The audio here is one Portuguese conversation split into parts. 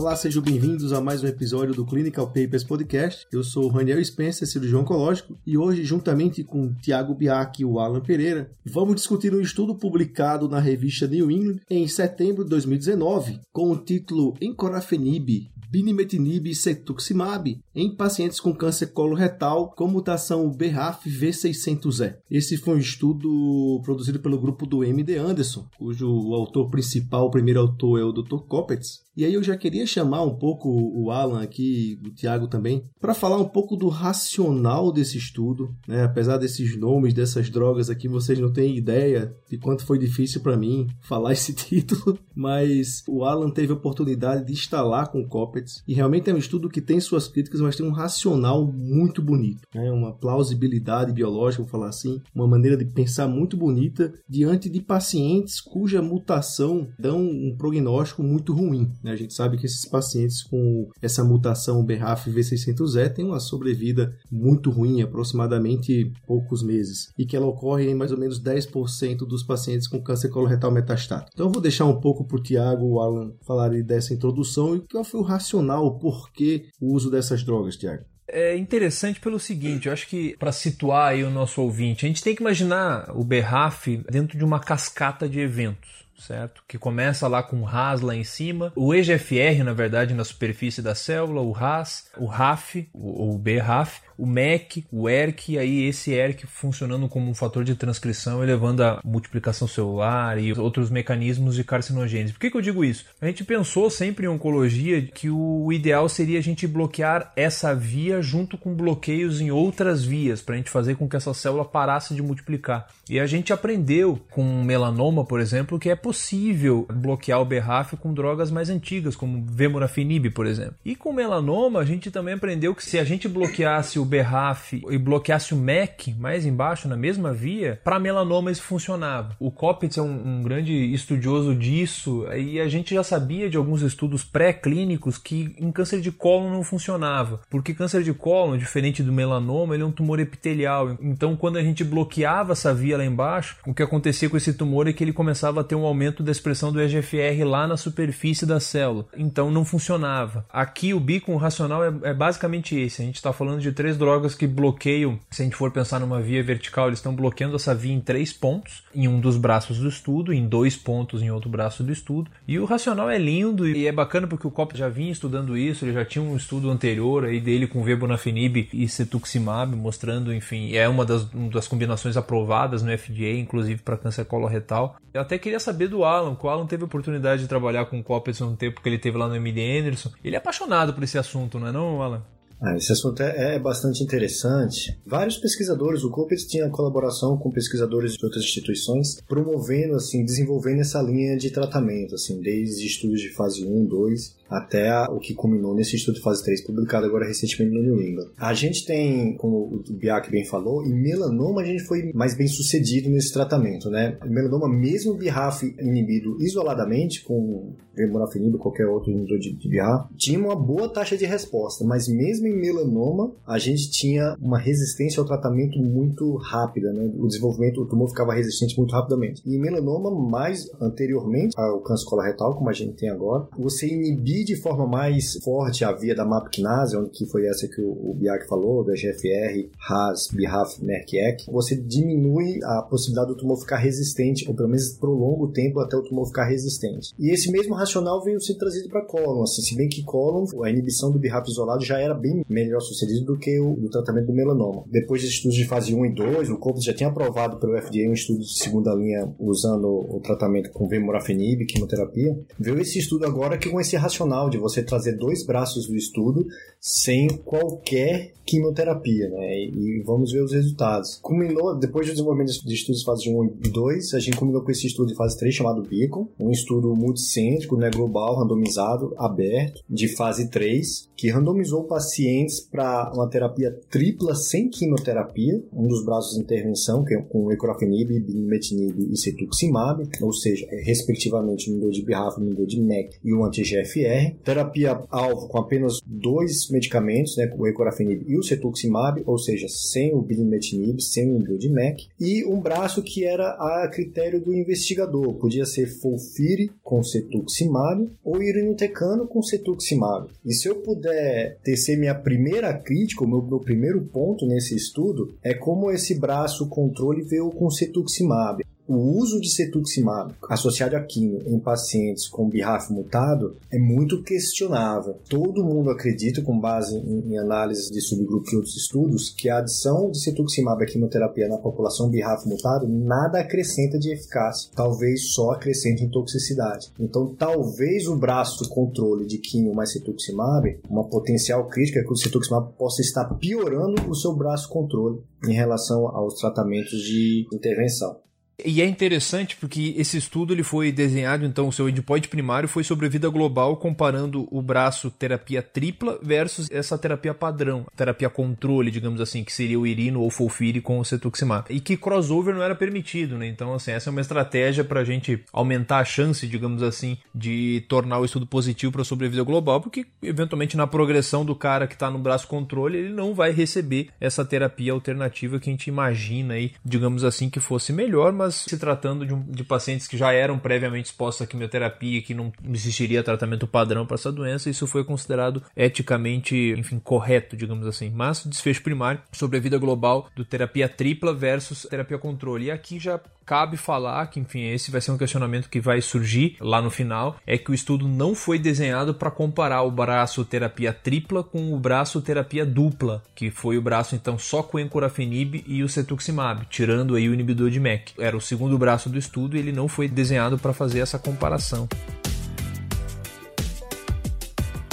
Olá, sejam bem-vindos a mais um episódio do Clinical Papers Podcast. Eu sou o Raniel Spencer, cirurgião oncológico, e hoje, juntamente com Tiago Biak e o Alan Pereira, vamos discutir um estudo publicado na revista New England em setembro de 2019, com o título Encorafenib, Binimetinib e Cetuximab em pacientes com câncer coloretal com mutação BRAF V600E. Esse foi um estudo produzido pelo grupo do MD Anderson, cujo autor principal, o primeiro autor é o Dr. Kopetz, e aí eu já queria chamar um pouco o Alan aqui, o Tiago também, para falar um pouco do racional desse estudo, né? Apesar desses nomes dessas drogas aqui, vocês não têm ideia de quanto foi difícil para mim falar esse título, mas o Alan teve a oportunidade de instalar com o Coppets e realmente é um estudo que tem suas críticas, mas tem um racional muito bonito, né? Uma plausibilidade biológica, vou falar assim, uma maneira de pensar muito bonita diante de pacientes cuja mutação dão um prognóstico muito ruim. Né? A gente sabe que esses pacientes com essa mutação BRAF V600E têm uma sobrevida muito ruim, aproximadamente poucos meses, e que ela ocorre em mais ou menos 10% dos pacientes com câncer coloretal metastático. Então eu vou deixar um pouco para o Tiago ou Alan falarem dessa introdução e qual foi o racional, o porquê o uso dessas drogas, Tiago. É interessante pelo seguinte, eu acho que para situar aí o nosso ouvinte, a gente tem que imaginar o BRAF dentro de uma cascata de eventos certo? Que começa lá com o RAS lá em cima, o EGFR, na verdade, na superfície da célula, o RAS, o RAF, ou BRAF, o MEC, o ERC, e aí esse ERC funcionando como um fator de transcrição, elevando a multiplicação celular e outros mecanismos de carcinogênese. Por que, que eu digo isso? A gente pensou sempre em oncologia que o ideal seria a gente bloquear essa via junto com bloqueios em outras vias, para a gente fazer com que essa célula parasse de multiplicar. E a gente aprendeu com melanoma, por exemplo, que é possível bloquear o BRAF com drogas mais antigas, como Vemurafenib, por exemplo. E com melanoma, a gente também aprendeu que se a gente bloqueasse o BRAF e bloqueasse o MEC mais embaixo, na mesma via, para melanoma isso funcionava. O Kopitz é um, um, grande estudioso disso e a gente já sabia de alguns estudos pré-clínicos que em câncer de cólon não funcionava, porque câncer de cólon, diferente do melanoma, ele é um tumor epitelial. Então, quando a gente bloqueava essa via lá embaixo, o que acontecia com esse tumor é que ele começava a ter um aumento da expressão do EGFR lá na superfície da célula. Então, não funcionava. Aqui, o bico racional é, é basicamente esse. A gente está falando de três drogas que bloqueiam, se a gente for pensar numa via vertical, eles estão bloqueando essa via em três pontos, em um dos braços do estudo, em dois pontos em outro braço do estudo. E o racional é lindo e é bacana porque o Cop já vinha estudando isso, ele já tinha um estudo anterior aí dele com Vebonafenib e Cetuximab, mostrando, enfim, é uma das, uma das combinações aprovadas no FDA, inclusive para câncer coloretal. Eu até queria saber do Alan, que o Alan teve a oportunidade de trabalhar com o Copperson no tempo que ele teve lá no MD Anderson. Ele é apaixonado por esse assunto, não é não, Alan? Ah, esse assunto é, é, bastante interessante. Vários pesquisadores, o COPES tinha colaboração com pesquisadores de outras instituições, promovendo, assim, desenvolvendo essa linha de tratamento, assim, desde estudos de fase 1, 2 até o que culminou nesse estudo de fase 3 publicado agora recentemente no New England. A gente tem, como o Biak bem falou, em melanoma a gente foi mais bem sucedido nesse tratamento, né? Em melanoma, mesmo BRAF inibido isoladamente, com vermorafenib ou qualquer outro inibidor de, de BRAF, tinha uma boa taxa de resposta, mas mesmo em melanoma a gente tinha uma resistência ao tratamento muito rápida, né? O desenvolvimento, o tumor ficava resistente muito rapidamente. E em melanoma, mais anteriormente ao câncer coloretal, como a gente tem agora, você inibir de forma mais forte a via da MAPKinase, onde que foi essa que o, o Biak falou, da GFR, RAS, BRAF, MERC, você diminui a possibilidade do tumor ficar resistente, ou pelo menos prolonga o tempo até o tumor ficar resistente. E esse mesmo racional veio ser trazido para cólon, assim, se bem que cólon, a inibição do BRAF isolado já era bem melhor sucedido do que o do tratamento do melanoma. Depois de estudos de fase 1 e 2, o corpo já tinha aprovado pelo FDA um estudo de segunda linha usando o tratamento com vemurafenib, quimioterapia. Veio esse estudo agora que com esse racional de você trazer dois braços do estudo sem qualquer quimioterapia, né? E, vamos ver os resultados. Culminou, depois do desenvolvimento de estudos de fase 1 e 2, a gente combinou com esse estudo de fase 3 chamado Beacon, um estudo multicêntrico, né, global, randomizado, aberto, de fase 3, que randomizou pacientes pacientes para uma terapia tripla sem quimioterapia, um dos braços de intervenção, que é com ecrofenib, binimetinib e cetuximab, ou seja, é, respectivamente o nível de BRAF, o nível de MEC e o anti-GFR. Terapia alvo com apenas dois medicamentos, né, o ecrofenib e o cetuximab, ou seja, sem o binimetinib, sem o nível de MEC. E um braço que era a critério do investigador, podia ser Folfiri com cetuximab ou irinotecano com cetuximab. E se eu puder tecer minha primeira crítica, o meu, meu primeiro ponto nesse estudo, é como esse braço controle veio com cetuximab o uso de cetuximab associado a quimio em pacientes com BRAF mutado é muito questionável. Todo mundo acredita, com base em, análises de subgrupos e outros estudos, que a adição de cetuximab à quimioterapia na população BRAF mutado nada acrescenta de eficácia, talvez só acrescente em toxicidade. Então, talvez o braço de controle de quimio mais cetuximab, uma potencial crítica é que o cetuximab possa estar piorando o seu braço controle em relação aos tratamentos de intervenção. E é interessante porque esse estudo ele foi desenhado, então o seu endpoint primário foi sobre vida global, comparando o braço terapia tripla versus essa terapia padrão, terapia controle, digamos assim, que seria o irino ou fulfire com o cetuximab. E que crossover não era permitido, né? Então, assim, essa é uma estratégia para a gente aumentar a chance, digamos assim, de tornar o estudo positivo para a sobrevida global, porque eventualmente na progressão do cara que está no braço controle, ele não vai receber essa terapia alternativa que a gente imagina aí, digamos assim, que fosse melhor, mas se tratando de, um, de pacientes que já eram previamente expostos à quimioterapia, que não existiria tratamento padrão para essa doença, isso foi considerado eticamente, enfim, correto, digamos assim. Mas desfecho primário sobre a vida global do terapia tripla versus terapia controle. E aqui já cabe falar que, enfim, esse vai ser um questionamento que vai surgir lá no final, é que o estudo não foi desenhado para comparar o braço terapia tripla com o braço terapia dupla, que foi o braço então só com o encorafenib e o cetuximab, tirando aí o inibidor de MEC. Era o segundo braço do estudo e ele não foi desenhado para fazer essa comparação.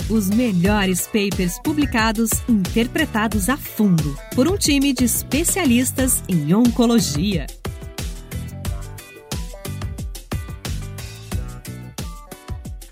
Os melhores papers publicados interpretados a fundo por um time de especialistas em oncologia.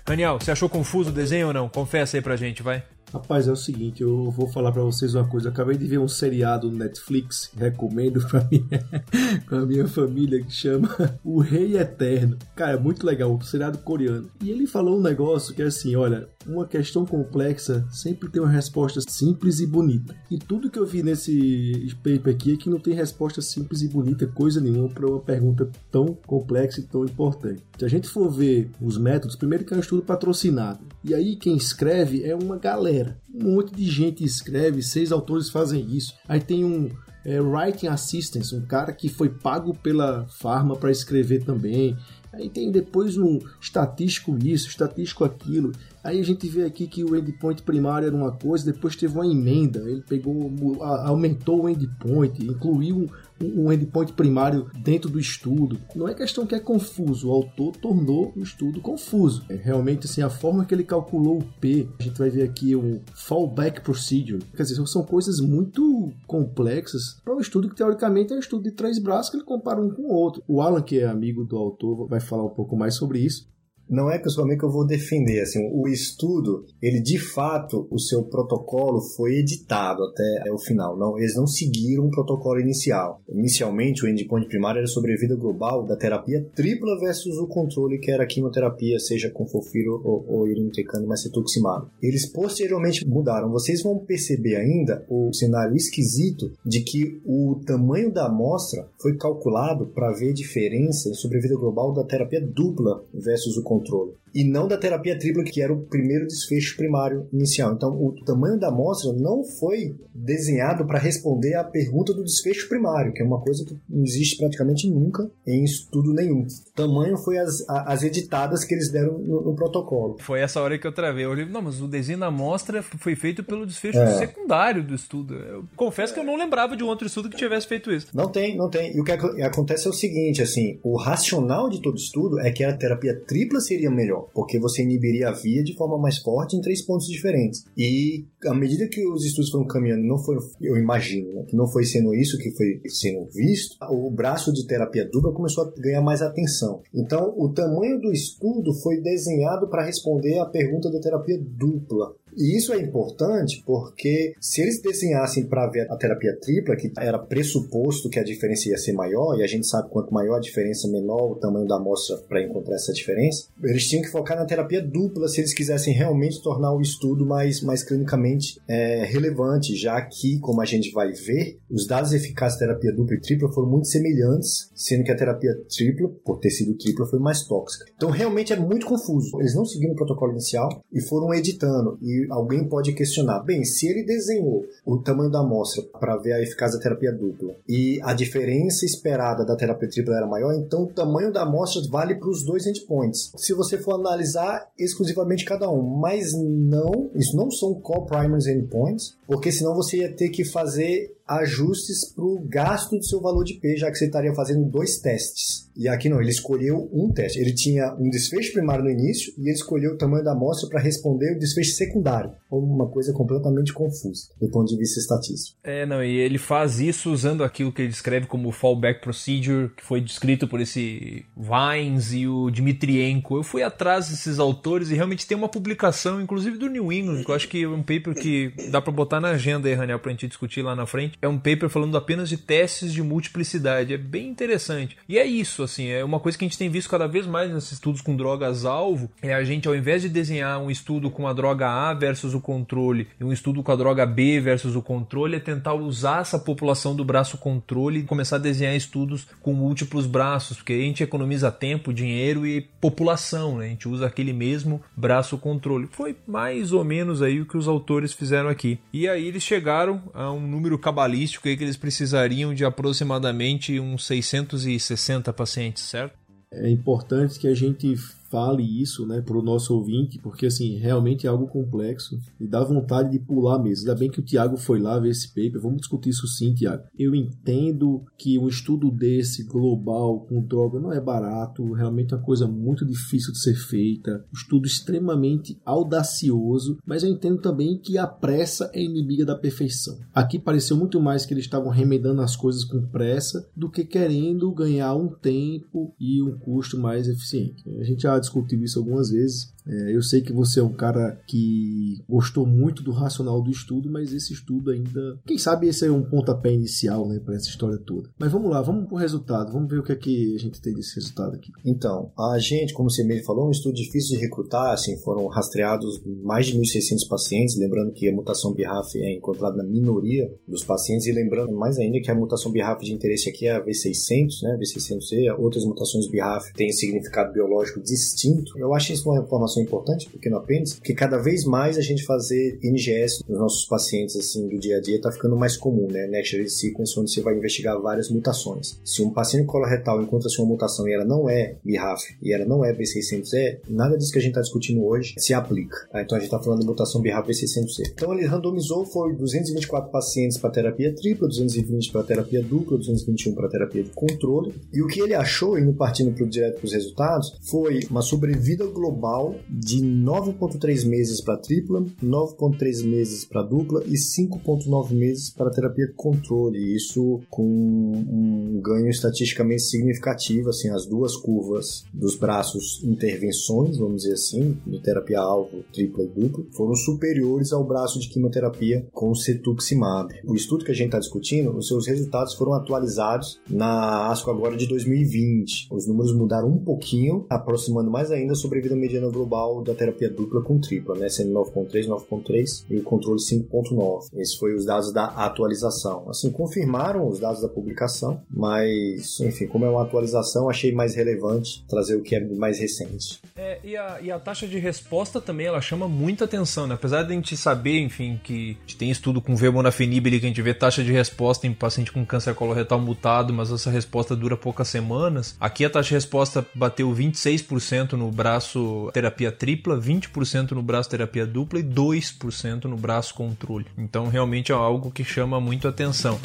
Daniel, você achou confuso o desenho ou não? Confessa aí pra gente, vai. Rapaz, é o seguinte, eu vou falar para vocês uma coisa. Eu acabei de ver um seriado no Netflix, recomendo pra minha, pra minha família, que chama O Rei Eterno. Cara, é muito legal, um seriado coreano. E ele falou um negócio que é assim, olha, uma questão complexa sempre tem uma resposta simples e bonita. E tudo que eu vi nesse paper aqui é que não tem resposta simples e bonita, coisa nenhuma, para uma pergunta tão complexa e tão importante. Se a gente for ver os métodos, primeiro que é um estudo patrocinado. E aí quem escreve é uma galera. Um monte de gente escreve, seis autores fazem isso. Aí tem um é, Writing Assistance, um cara que foi pago pela Pharma para escrever também. Aí tem depois um estatístico isso, estatístico aquilo. Aí a gente vê aqui que o endpoint primário era uma coisa, depois teve uma emenda, ele pegou, aumentou o endpoint, incluiu um endpoint primário dentro do estudo. Não é questão que é confuso, o autor tornou o estudo confuso. É realmente assim, a forma que ele calculou o P, a gente vai ver aqui o fallback procedure. Quer dizer, são coisas muito complexas para um estudo que teoricamente é um estudo de três braços que ele compara um com o outro. O Alan, que é amigo do autor, vai falar um pouco mais sobre isso não é pessoalmente que eu vou defender, assim, o estudo, ele de fato, o seu protocolo foi editado até o final, não, eles não seguiram o protocolo inicial. Inicialmente, o endpoint primário era sobre a vida global da terapia tripla versus o controle, que era a quimioterapia, seja com fofiro ou, ou irinotecan cetuximab. Eles posteriormente mudaram. Vocês vão perceber ainda o cenário esquisito de que o tamanho da amostra foi calculado para ver diferença em sobrevida global da terapia dupla versus o controle controle e não da terapia tripla, que era o primeiro desfecho primário inicial. Então, o tamanho da amostra não foi desenhado para responder à pergunta do desfecho primário, que é uma coisa que não existe praticamente nunca em estudo nenhum. O tamanho foi as, as editadas que eles deram no, no protocolo. Foi essa hora que eu travei. Eu olhei, não, mas o desenho da amostra foi feito pelo desfecho é. secundário do estudo. Eu confesso que eu não lembrava de um outro estudo que tivesse feito isso. Não tem, não tem. E o que acontece é o seguinte, assim, o racional de todo estudo é que a terapia tripla seria melhor porque você inibiria a via de forma mais forte em três pontos diferentes. E à medida que os estudos foram caminhando, não foi, eu imagino, né, que não foi sendo isso que foi sendo visto, o braço de terapia dupla começou a ganhar mais atenção. Então, o tamanho do estudo foi desenhado para responder à pergunta da terapia dupla E isso é importante porque se eles desenhassem para ver a terapia tripla, que era pressuposto que a diferença ia ser maior, e a gente sabe quanto maior a diferença, menor o tamanho da amostra para encontrar essa diferença, eles tinham que focar na terapia dupla se eles quisessem realmente tornar o estudo mais, mais clinicamente é, relevante, já que, como a gente vai ver, os dados eficazes da terapia dupla e tripla foram muito semelhantes, sendo que a terapia tripla, por ter sido tripla, foi mais tóxica. Então, realmente é muito confuso. Eles não seguiram o protocolo inicial e foram editando. E alguém pode questionar: bem, se ele desenhou o tamanho da amostra para ver a eficácia da terapia dupla e a diferença esperada da terapia tripla era maior, então o tamanho da amostra vale para os dois endpoints. Se você for analisar exclusivamente cada um, mas não, isso não são co-primary endpoints, porque senão você ia ter que fazer ajustes para o gasto do seu valor de P, já que você estaria fazendo dois testes. E aqui não, ele escolheu um teste. Ele tinha um desfecho primário no início e ele escolheu o tamanho da amostra para responder o desfecho secundário. Uma coisa completamente confusa do ponto de vista estatístico. É, não, e ele faz isso usando aquilo que ele descreve como fallback procedure, que foi descrito por esse Vines e o Dmitrienko. Eu fui atrás desses autores e realmente tem uma publicação, inclusive do New England, que eu acho que é um paper que dá para botar na agenda aí, Raniel, pra gente discutir lá na frente é um paper falando apenas de testes de multiplicidade. É bem interessante. E é isso, assim, é uma coisa que a gente tem visto cada vez mais nesses estudos com drogas-alvo. É a gente, ao invés de desenhar um estudo com a droga A versus o controle e um estudo com a droga B versus o controle, é tentar usar essa população do braço controle e começar a desenhar estudos com múltiplos braços, porque a gente economiza tempo, dinheiro e população, né? A gente usa aquele mesmo braço controle. Foi mais ou menos aí o que os autores fizeram aqui. E aí eles chegaram a um número cabalístico cabalístico aí que eles precisariam de aproximadamente uns 660 pacientes, certo? É importante que a gente fale isso, né, para o nosso ouvinte, porque assim, realmente é algo complexo e dá vontade de pular mesmo. Ainda bem que o Tiago foi lá ver esse paper, vamos discutir isso sim, Tiago. Eu entendo que um estudo desse global com droga não é barato, realmente é uma coisa muito difícil de ser feita, um estudo extremamente audacioso, mas eu entendo também que a pressa é inimiga da perfeição. Aqui pareceu muito mais que eles estavam remedando as coisas com pressa do que querendo ganhar um tempo e um custo mais eficiente. A gente já discutiu isso algumas vezes. É, eu sei que você é um cara que gostou muito do racional do estudo, mas esse estudo ainda. Quem sabe esse é um pontapé inicial né, para essa história toda. Mas vamos lá, vamos pro resultado, vamos ver o que é que a gente tem desse resultado aqui. Então, a gente, como você mesmo falou, é um estudo difícil de recrutar, assim, foram rastreados mais de 1.600 pacientes, lembrando que a mutação BRAF é encontrada na minoria dos pacientes, e lembrando mais ainda que a mutação BRAF de interesse aqui é a V600, né, V600C, outras mutações BRAF têm significado biológico distinto. Eu acho isso uma informação informação importante, pequeno apêndice, porque cada vez mais a gente fazer NGS nos nossos pacientes assim do dia a dia está ficando mais comum, né? Next Sequence, onde você vai investigar várias mutações. Se um paciente coloretal encontra-se uma mutação e ela não é BRAF e ela não é B600E, nada disso que a gente está discutindo hoje se aplica. Tá? Então a gente está falando de mutação BRAF B600E. Então ele randomizou, foi 224 pacientes para terapia tripla, 220 para terapia dupla, 221 para terapia de controle. E o que ele achou, indo partindo pro, direto para os resultados, foi uma sobrevida global de 9,3 meses para tripla, 9,3 meses para dupla e 5,9 meses para terapia controle. Isso com um ganho estatisticamente significativo, assim, as duas curvas dos braços intervenções, vamos dizer assim, de terapia alvo, tripla e dupla, foram superiores ao braço de quimioterapia com cetuximab. O estudo que a gente está discutindo, os seus resultados foram atualizados na ASCO agora de 2020. Os números mudaram um pouquinho, aproximando mais ainda a sobrevida mediana global global da terapia dupla com tripla, né? Sendo 9.3, 9.3 e o controle 5.9. Esses foram os dados da atualização. Assim, confirmaram os dados da publicação, mas, enfim, como é uma atualização, achei mais relevante trazer o que é mais recente. É, e, a, e a taxa de resposta também, ela chama muita atenção, né? Apesar de a gente saber, enfim, que a gente tem estudo com vermonafenib que a gente vê taxa de resposta em paciente com câncer coloretal mutado, mas essa resposta dura poucas semanas. Aqui a taxa de resposta bateu 26% no braço terapia terapia tripla, 20% no braço terapia dupla e 2% no braço controle. Então realmente é algo que chama muito atenção.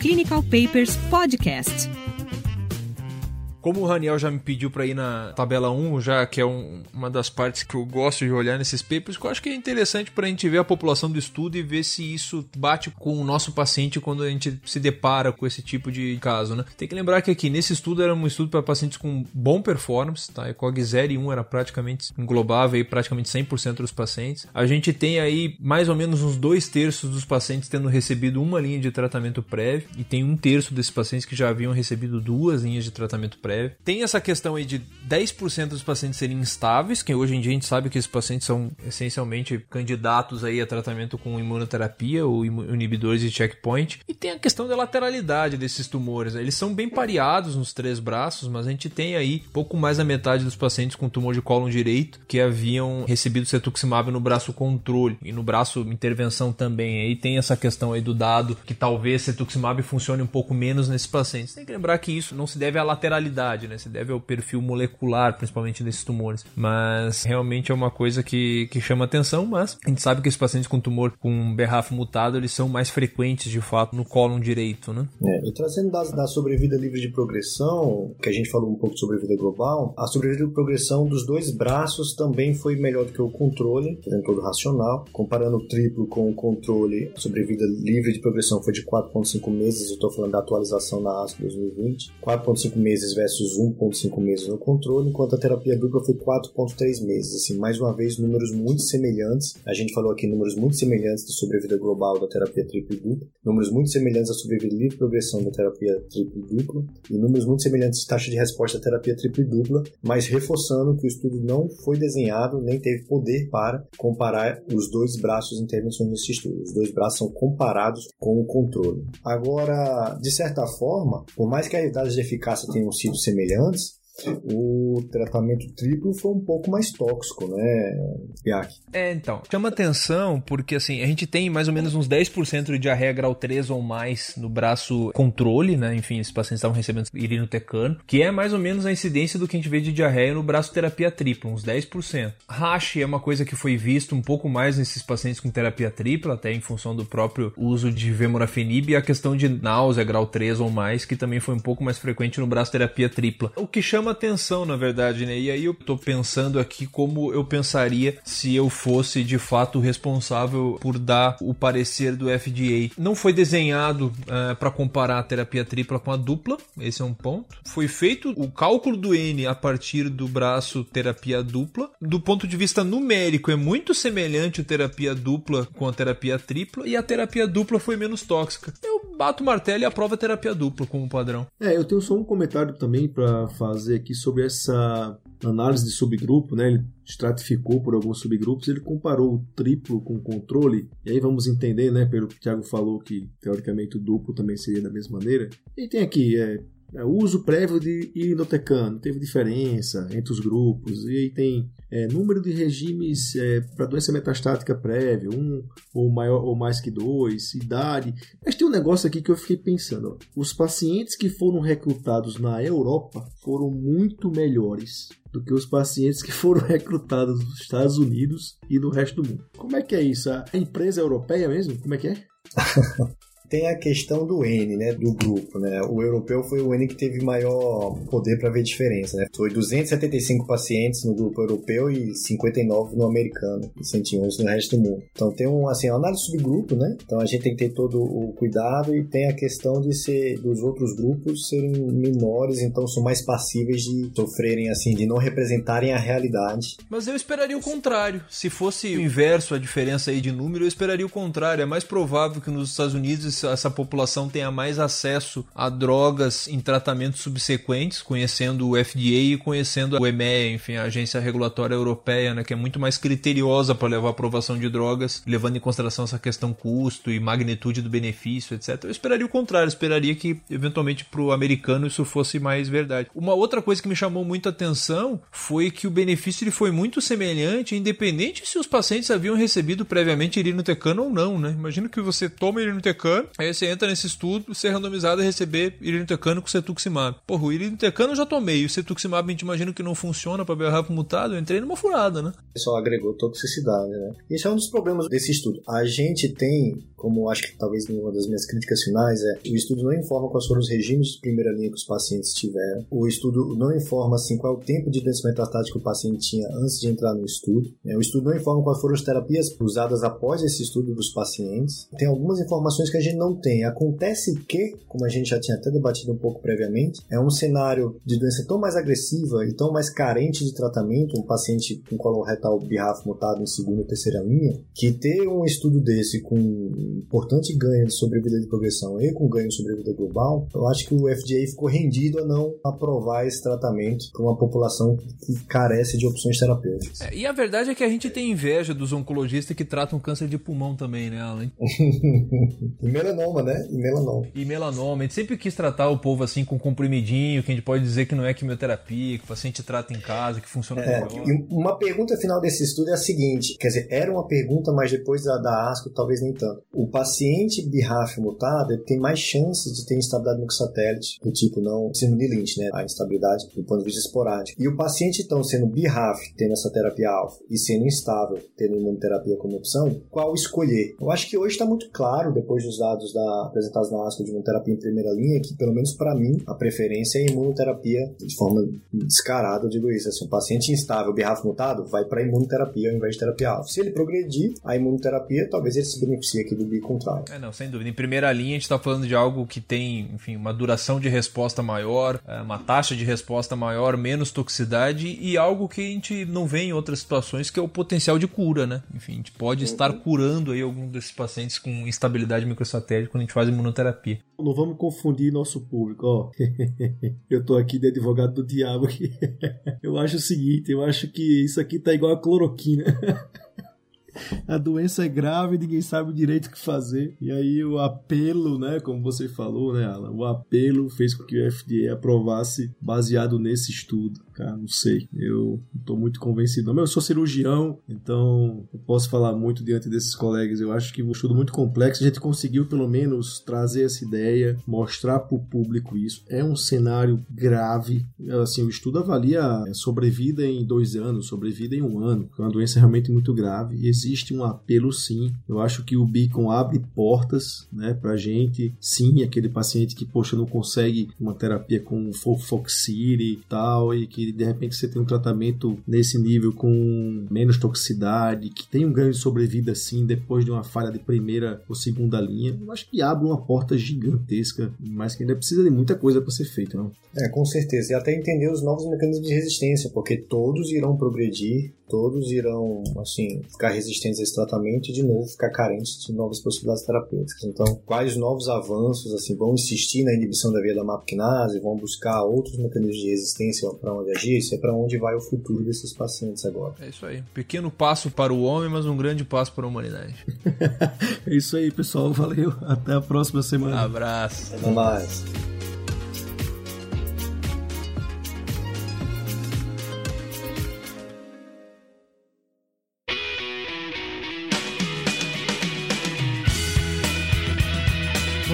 Clinical Papers Podcast. Como o Raniel já me pediu para ir na tabela 1, já que é um, uma das partes que eu gosto de olhar nesses papers, que eu acho que é interessante para a gente ver a população do estudo e ver se isso bate com o nosso paciente quando a gente se depara com esse tipo de caso, né? Tem que lembrar que aqui nesse estudo era um estudo para pacientes com bom performance, tá? ECOG 0 e 1 era praticamente englobava aí praticamente 100% dos pacientes. A gente tem aí mais ou menos uns dois terços dos pacientes tendo recebido uma linha de tratamento prévio e tem um terço desses pacientes que já haviam recebido duas linhas de tratamento prévio. Tem essa questão aí de 10% dos pacientes serem instáveis, que hoje em dia a gente sabe que esses pacientes são essencialmente candidatos aí a tratamento com imunoterapia ou inibidores de checkpoint. E tem a questão da lateralidade desses tumores. Né? Eles são bem pareados nos três braços, mas a gente tem aí pouco mais da metade dos pacientes com tumor de cólon direito que haviam recebido cetuximab no braço controle e no braço intervenção também. Aí tem essa questão aí do dado que talvez cetuximab funcione um pouco menos nesses pacientes. Tem que lembrar que isso não se deve à lateralidade, né? Se deve ao perfil molecular, principalmente desses tumores. Mas realmente é uma coisa que, que chama atenção, mas a gente sabe que esses pacientes com tumor com BRAF mutado, eles são mais frequentes de fato no cólon direito, né? É, e trazendo dados da sobrevida livre de progressão, que a gente falou um pouco de sobrevida global, a sobrevida de progressão dos dois braços também foi melhor do que o controle, dentro todo racional. Comparando o triplo com o controle, a sobrevida livre de progressão foi de 4,5 meses, eu estou falando da atualização na ASCO 2020. 4,5 meses versus 1,5 meses no controle, enquanto a terapia dupla foi 4,3 meses. Assim, mais uma vez, números muito semelhantes. A gente falou aqui números muito semelhantes de sobrevida global da terapia triplo dupla, números muito semelhantes à sobrevida livre progressão da terapia triplo dupla, e números muito semelhantes à taxa de resposta da terapia triplo dupla, mas reforçando que o estudo não foi desenhado nem teve poder para comparar os dois braços intervenções nesse estudo. Os dois braços são comparados com o controle. Agora, de certa forma, por mais que as dados de eficácia tenham sido semelhantes, o tratamento triplo foi um pouco mais tóxico, né, Piak? É, então. Chama atenção porque, assim, a gente tem mais ou menos uns 10% de diarreia grau 3 ou mais no braço controle, né? Enfim, esses pacientes estavam recebendo irinotecano, que é mais ou menos a incidência do que a gente vê de diarreia no braço terapia tripla, uns 10%. Rash é uma coisa que foi visto um pouco mais nesses pacientes com terapia tripla, até em função do próprio uso de vemurafenib e a questão de náusea grau 3 ou mais, que também foi um pouco mais frequente no braço terapia tripla. O que chama chama atenção, na verdade, né? E aí eu tô pensando aqui como eu pensaria se eu fosse de fato responsável por dar o parecer do FDA. Não foi desenhado uh, é, para comparar a terapia tripla com a dupla, esse é um ponto. Foi feito o cálculo do N a partir do braço terapia dupla. Do ponto de vista numérico, é muito semelhante a terapia dupla com a terapia tripla e a terapia dupla foi menos tóxica. Eu bato o martelo e aprovo a terapia dupla como padrão. É, eu tenho só um comentário também para fazer aqui sobre essa análise de subgrupo, né? Ele estratificou por alguns subgrupos, ele comparou o triplo com o controle, e aí vamos entender, né, pelo que o Thiago falou, que teoricamente o duplo também seria da mesma maneira. E tem aqui, é, é, uso prévio de irinotecano teve diferença entre os grupos, e aí tem é, número de regimes é, para doença metastática prévia, um ou maior ou mais que dois, idade. Mas tem um negócio aqui que eu fiquei pensando: ó, os pacientes que foram recrutados na Europa foram muito melhores do que os pacientes que foram recrutados nos Estados Unidos e no resto do mundo. Como é que é isso? A empresa europeia mesmo? Como é que é? Tem a questão do N, né, do grupo, né? O europeu foi o N que teve maior poder para ver diferença, né? Foi 275 pacientes no grupo europeu e 59 no americano, e 111 no resto do mundo. Então tem um assim, uma análise subgrupo, né? Então a gente tem que ter todo o cuidado e tem a questão de ser dos outros grupos serem menores, então são mais passíveis de sofrerem assim, de não representarem a realidade. Mas eu esperaria o contrário. Se fosse o inverso a diferença aí de número, eu esperaria o contrário. É mais provável que nos Estados Unidos essa população tenha mais acesso a drogas em tratamentos subsequentes, conhecendo o FDA e conhecendo o EMEA, enfim, a Agência Regulatória Europeia, né, que é muito mais criteriosa para levar a aprovação de drogas, levando em consideração essa questão custo e magnitude do benefício, etc. Eu esperaria o contrário, esperaria que eventualmente para o americano isso fosse mais verdade. Uma outra coisa que me chamou muito a atenção foi que o benefício ele foi muito semelhante, independente se os pacientes haviam recebido previamente irinotecano ou não, né? Imagina que você toma irinotecano Aí você entra nesse estudo, ser randomizado a receber irinotecano com cetuximab. Porra, o irinotecano eu já tomei, o cetuximab a gente imagina que não funciona para BRAF mutado, eu entrei numa furada, né? Só agregou toxicidade, né? Isso é um dos problemas desse estudo. A gente tem como acho que talvez uma das minhas críticas finais é o estudo não informa quais foram os regimes de primeira linha que os pacientes tiveram. O estudo não informa assim qual é o tempo de doença metastática que o paciente tinha antes de entrar no estudo. É, o estudo não informa quais foram as terapias usadas após esse estudo dos pacientes. Tem algumas informações que a gente não tem. Acontece que, como a gente já tinha até debatido um pouco previamente, é um cenário de doença tão mais agressiva e tão mais carente de tratamento, um paciente com coloretal birrafo mutado em segunda ou terceira linha, que ter um estudo desse com importante ganho de sobrevida de progressão e com ganho de sobrevida global, eu acho que o FDA ficou rendido a não aprovar esse tratamento para uma população que carece de opções terapêuticas. É, e a verdade é que a gente tem inveja dos oncologistas que tratam câncer de pulmão também, né, Alan? e melanoma, né? E melanoma. E melanoma. A gente sempre quis tratar o povo assim com comprimidinho, que a gente pode dizer que não é quimioterapia, que o paciente trata em casa, que funciona é, melhor. E uma pergunta final desse estudo é a seguinte, quer dizer, era uma pergunta, mas depois da, da ASCO talvez nem tanto. O paciente BRAF mutado ele tem mais chances de ter instabilidade no satélite, do tipo não síndrome de Lynch, né? A instabilidade do ponto de vista esporádico. E o paciente, então, sendo BRAF, tendo essa terapia alfa, e sendo instável, tendo imunoterapia como opção, qual escolher? Eu acho que hoje está muito claro, depois dos dados da, apresentados na ASCO de imunoterapia em primeira linha, que pelo menos para mim, a preferência é imunoterapia de forma descarada, eu digo isso. Assim, um paciente instável, BRAF mutado, vai para imunoterapia ao invés de terapia alfa. Se ele progredir, a imunoterapia, talvez ele se beneficie aqui do bi contrário. É, não, sem dúvida. Em primeira linha, a gente está falando de algo que tem, enfim, uma duração de resposta maior, é, uma taxa de resposta maior, menos toxicidade e algo que a gente não vê em outras situações, que é o potencial de cura, né? Enfim, a gente pode uhum. estar curando aí algum desses pacientes com instabilidade microsatélite quando a gente faz imunoterapia. Não vamos confundir nosso público, ó. eu tô aqui de advogado do diabo aqui. eu acho o seguinte, eu acho que isso aqui tá igual a cloroquina. a doença é grave, ninguém sabe direito o que fazer. E aí o apelo, né, como você falou, né, Alan, o apelo fez com que o FDA aprovasse baseado nesse estudo. Cara, não sei. Eu não tô muito convencido. Não, eu sou cirurgião, então eu posso falar muito diante desses colegas. Eu acho que um estudo muito complexo. A gente conseguiu pelo menos trazer essa ideia, mostrar para o público isso. É um cenário grave. Assim, o estudo avalia sobrevida em dois anos, sobrevida em um ano. É uma doença realmente muito grave. E existe um apelo sim. Eu acho que o Beacon abre portas, né, pra gente. Sim, aquele paciente que, poxa, não consegue uma terapia com Foxiri e tal, e que de repente você tem um tratamento nesse nível com menos toxicidade, que tem um ganho de sobrevida sim, depois de uma falha de primeira ou segunda linha, eu acho que abre uma porta gigantesca, mas que ainda precisa de muita coisa para ser feita. Não? É, com certeza. E até entender os novos mecanismos de resistência, porque todos irão progredir todos irão, assim, ficar resistentes a esse tratamento e, de novo, ficar carentes de novas possibilidades terapêuticas. Então, quais novos avanços, assim, vão insistir na inibição da via da MAPkinase, vão buscar outros mecanismos de resistência para onde agir? Isso é para onde vai o futuro desses pacientes agora. É isso aí. Pequeno passo para o homem, mas um grande passo para a humanidade. é isso aí, pessoal. Valeu. Até a próxima semana. Abraço. Até mais.